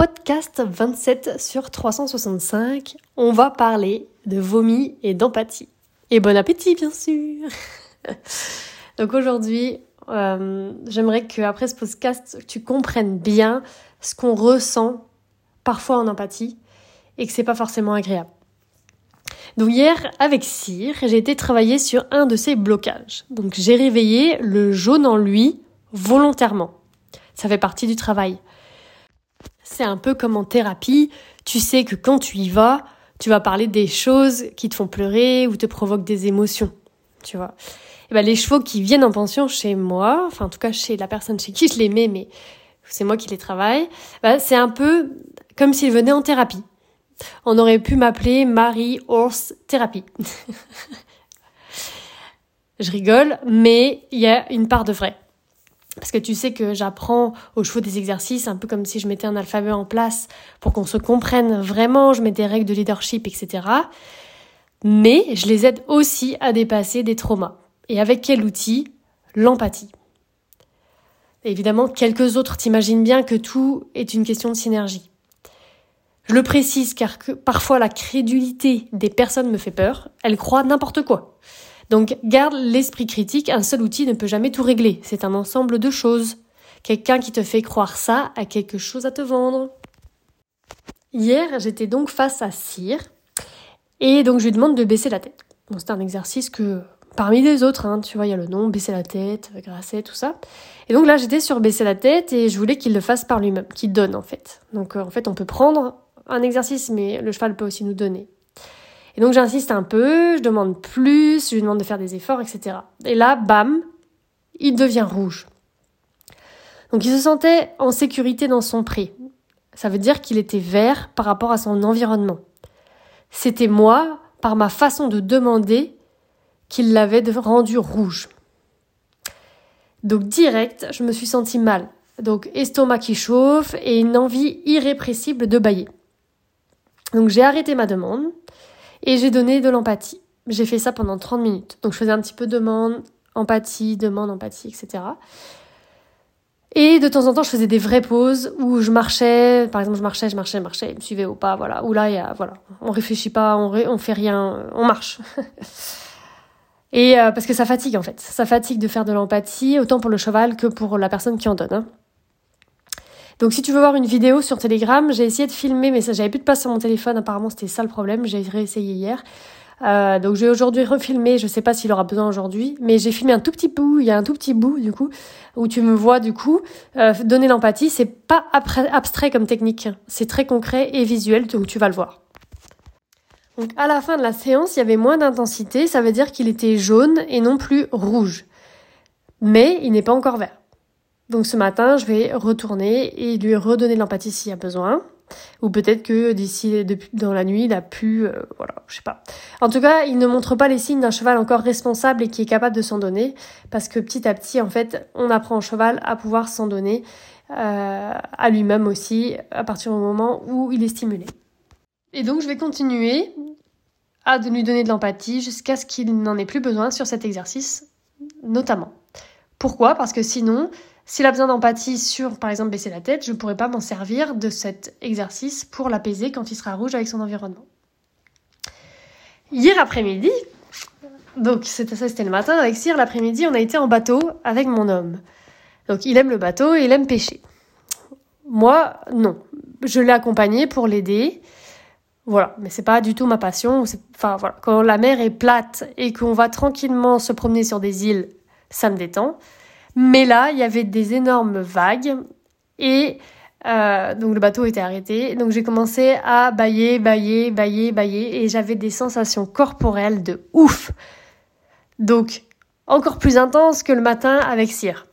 podcast 27 sur 365, on va parler de vomi et d'empathie. Et bon appétit, bien sûr Donc aujourd'hui, euh, j'aimerais qu'après ce podcast, tu comprennes bien ce qu'on ressent parfois en empathie et que c'est pas forcément agréable. Donc hier, avec Cyr, j'ai été travailler sur un de ses blocages. Donc j'ai réveillé le jaune en lui volontairement. Ça fait partie du travail. C'est un peu comme en thérapie. Tu sais que quand tu y vas, tu vas parler des choses qui te font pleurer ou te provoquent des émotions. Tu vois. Et ben, les chevaux qui viennent en pension chez moi, enfin en tout cas chez la personne chez qui je les mets, mais c'est moi qui les travaille, ben, c'est un peu comme s'ils venaient en thérapie. On aurait pu m'appeler Marie Horse Thérapie. je rigole, mais il y a une part de vrai. Parce que tu sais que j'apprends aux chevaux des exercices, un peu comme si je mettais un alphabet en place pour qu'on se comprenne vraiment, je mets des règles de leadership, etc. Mais je les aide aussi à dépasser des traumas. Et avec quel outil? L'empathie. Évidemment, quelques autres t'imagines bien que tout est une question de synergie. Je le précise car parfois la crédulité des personnes me fait peur, elles croient n'importe quoi. Donc garde l'esprit critique, un seul outil ne peut jamais tout régler, c'est un ensemble de choses. Quelqu'un qui te fait croire ça a quelque chose à te vendre. Hier, j'étais donc face à Cyr, et donc je lui demande de baisser la tête. C'est un exercice que, parmi les autres, hein, tu vois, il y a le nom, baisser la tête, grasser, tout ça. Et donc là, j'étais sur baisser la tête, et je voulais qu'il le fasse par lui-même, qu'il donne en fait. Donc euh, en fait, on peut prendre un exercice, mais le cheval peut aussi nous donner. Et donc j'insiste un peu, je demande plus, je lui demande de faire des efforts, etc. Et là, bam, il devient rouge. Donc il se sentait en sécurité dans son pré. Ça veut dire qu'il était vert par rapport à son environnement. C'était moi, par ma façon de demander, qu'il l'avait rendu rouge. Donc direct, je me suis sentie mal. Donc estomac qui chauffe et une envie irrépressible de bailler. Donc j'ai arrêté ma demande et j'ai donné de l'empathie. J'ai fait ça pendant 30 minutes. Donc je faisais un petit peu demande, empathie, demande, empathie, etc. Et de temps en temps, je faisais des vraies pauses où je marchais, par exemple, je marchais, je marchais, je marchais, il me suivait au pas, voilà. Où là, il y a, voilà, on réfléchit pas, on, on fait rien, on marche. Et euh, parce que ça fatigue en fait, ça fatigue de faire de l'empathie, autant pour le cheval que pour la personne qui en donne. Hein. Donc si tu veux voir une vidéo sur Telegram, j'ai essayé de filmer, mais j'avais plus de place sur mon téléphone. Apparemment c'était ça le problème. J'ai réessayé hier. Euh, donc j'ai aujourd'hui refilmé, je sais pas s'il aura besoin aujourd'hui, mais j'ai filmé un tout petit bout, il y a un tout petit bout du coup, où tu me vois du coup euh, donner l'empathie, c'est pas abstrait comme technique, c'est très concret et visuel, où tu vas le voir. Donc à la fin de la séance, il y avait moins d'intensité, ça veut dire qu'il était jaune et non plus rouge. Mais il n'est pas encore vert. Donc ce matin, je vais retourner et lui redonner de l'empathie s'il y a besoin. Ou peut-être que d'ici dans la nuit, il a pu, euh, voilà, je sais pas. En tout cas, il ne montre pas les signes d'un cheval encore responsable et qui est capable de s'en donner, parce que petit à petit, en fait, on apprend au cheval à pouvoir s'en donner euh, à lui-même aussi, à partir du moment où il est stimulé. Et donc, je vais continuer à lui donner de l'empathie jusqu'à ce qu'il n'en ait plus besoin sur cet exercice, notamment. Pourquoi? Parce que sinon, s'il a besoin d'empathie sur, par exemple, baisser la tête, je ne pourrais pas m'en servir de cet exercice pour l'apaiser quand il sera rouge avec son environnement. Hier après-midi, donc c'était ça, c'était le matin avec Cyr, l'après-midi, on a été en bateau avec mon homme. Donc il aime le bateau et il aime pêcher. Moi, non. Je l'ai accompagné pour l'aider. Voilà, mais c'est pas du tout ma passion. Enfin voilà, quand la mer est plate et qu'on va tranquillement se promener sur des îles, ça me détend. Mais là, il y avait des énormes vagues et euh, donc le bateau était arrêté. Donc j'ai commencé à bailler, bailler, bailler, bailler et j'avais des sensations corporelles de ouf. Donc encore plus intense que le matin avec Cyr.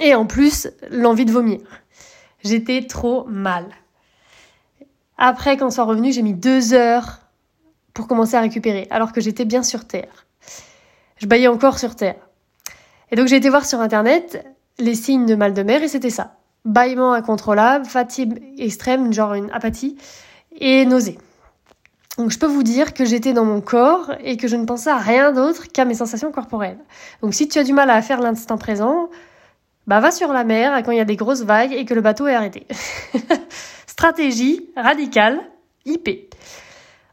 Et en plus, l'envie de vomir. J'étais trop mal. Après, quand on soit revenu, j'ai mis deux heures pour commencer à récupérer, alors que j'étais bien sur Terre. Je baillais encore sur Terre. Et donc j'ai été voir sur internet les signes de mal de mer et c'était ça. Bâillement incontrôlable, fatigue extrême, genre une apathie, et nausée. Donc je peux vous dire que j'étais dans mon corps et que je ne pensais à rien d'autre qu'à mes sensations corporelles. Donc si tu as du mal à faire l'instant présent, bah va sur la mer quand il y a des grosses vagues et que le bateau est arrêté. Stratégie radicale, IP.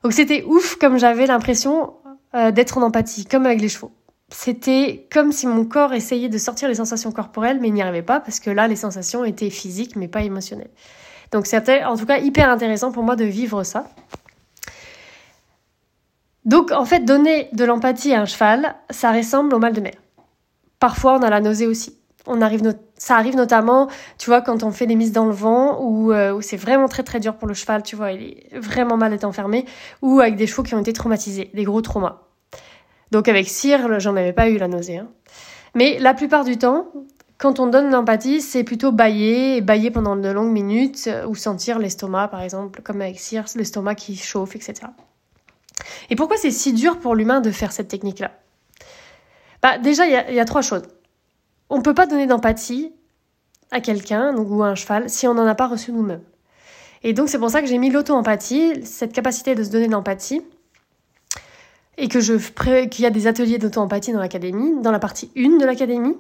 Donc c'était ouf comme j'avais l'impression euh, d'être en empathie, comme avec les chevaux. C'était comme si mon corps essayait de sortir les sensations corporelles, mais il n'y arrivait pas parce que là, les sensations étaient physiques, mais pas émotionnelles. Donc c'était en tout cas hyper intéressant pour moi de vivre ça. Donc en fait, donner de l'empathie à un cheval, ça ressemble au mal de mer. Parfois, on a la nausée aussi. On arrive ça arrive notamment, tu vois, quand on fait des mises dans le vent ou euh, où c'est vraiment très très dur pour le cheval, tu vois, il est vraiment mal d'être enfermé, ou avec des chevaux qui ont été traumatisés, des gros traumas. Donc avec cire, j'en avais pas eu la nausée. Hein. Mais la plupart du temps, quand on donne l'empathie, c'est plutôt bailler, bailler pendant de longues minutes, euh, ou sentir l'estomac, par exemple, comme avec cire, l'estomac qui chauffe, etc. Et pourquoi c'est si dur pour l'humain de faire cette technique-là? Bah, Déjà, il y, a trois choses. On ne peut pas donner d'empathie à quelqu'un ou à un cheval si on n'en a pas reçu nous-mêmes. Et donc c'est pour ça que j'ai mis l'auto-empathie, cette capacité de se donner de l'empathie, et que je qu'il y a des ateliers d'auto-empathie dans l'académie, dans la partie 1 de l'académie,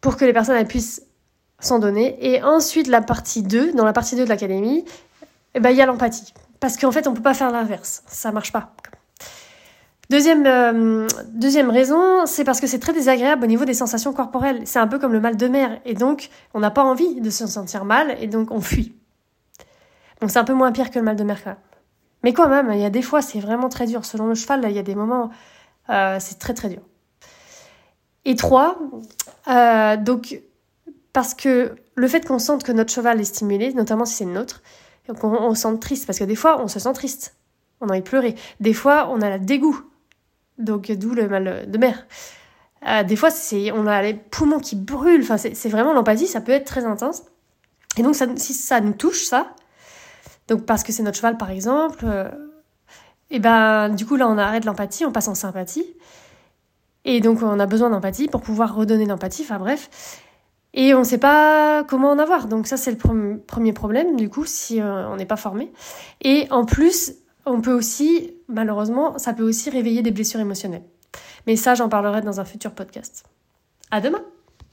pour que les personnes puissent s'en donner. Et ensuite, la partie 2, dans la partie 2 de l'académie, eh ben, il y a l'empathie. Parce qu'en fait, on peut pas faire l'inverse. Ça marche pas. Deuxième, euh, deuxième raison, c'est parce que c'est très désagréable au niveau des sensations corporelles. C'est un peu comme le mal de mer. Et donc, on n'a pas envie de se sentir mal et donc on fuit. Donc c'est un peu moins pire que le mal de mer quand. Mais quand même, il y a des fois, c'est vraiment très dur. Selon le cheval, il y a des moments, euh, c'est très très dur. Et trois, euh, donc, parce que le fait qu'on sente que notre cheval est stimulé, notamment si c'est le nôtre, on se sent triste, parce que des fois, on se sent triste. On a envie de pleurer. Des fois, on a le dégoût. Donc, d'où le mal de mer. Euh, des fois, on a les poumons qui brûlent. Enfin, c'est, vraiment l'empathie, ça peut être très intense. Et donc, si ça nous touche, ça, donc parce que c'est notre cheval, par exemple, euh, et ben, du coup, là, on arrête l'empathie, on passe en sympathie. Et donc, on a besoin d'empathie pour pouvoir redonner l'empathie. Enfin, bref. Et on ne sait pas comment en avoir. Donc ça, c'est le premier problème, du coup, si euh, on n'est pas formé. Et en plus, on peut aussi, malheureusement, ça peut aussi réveiller des blessures émotionnelles. Mais ça, j'en parlerai dans un futur podcast. À demain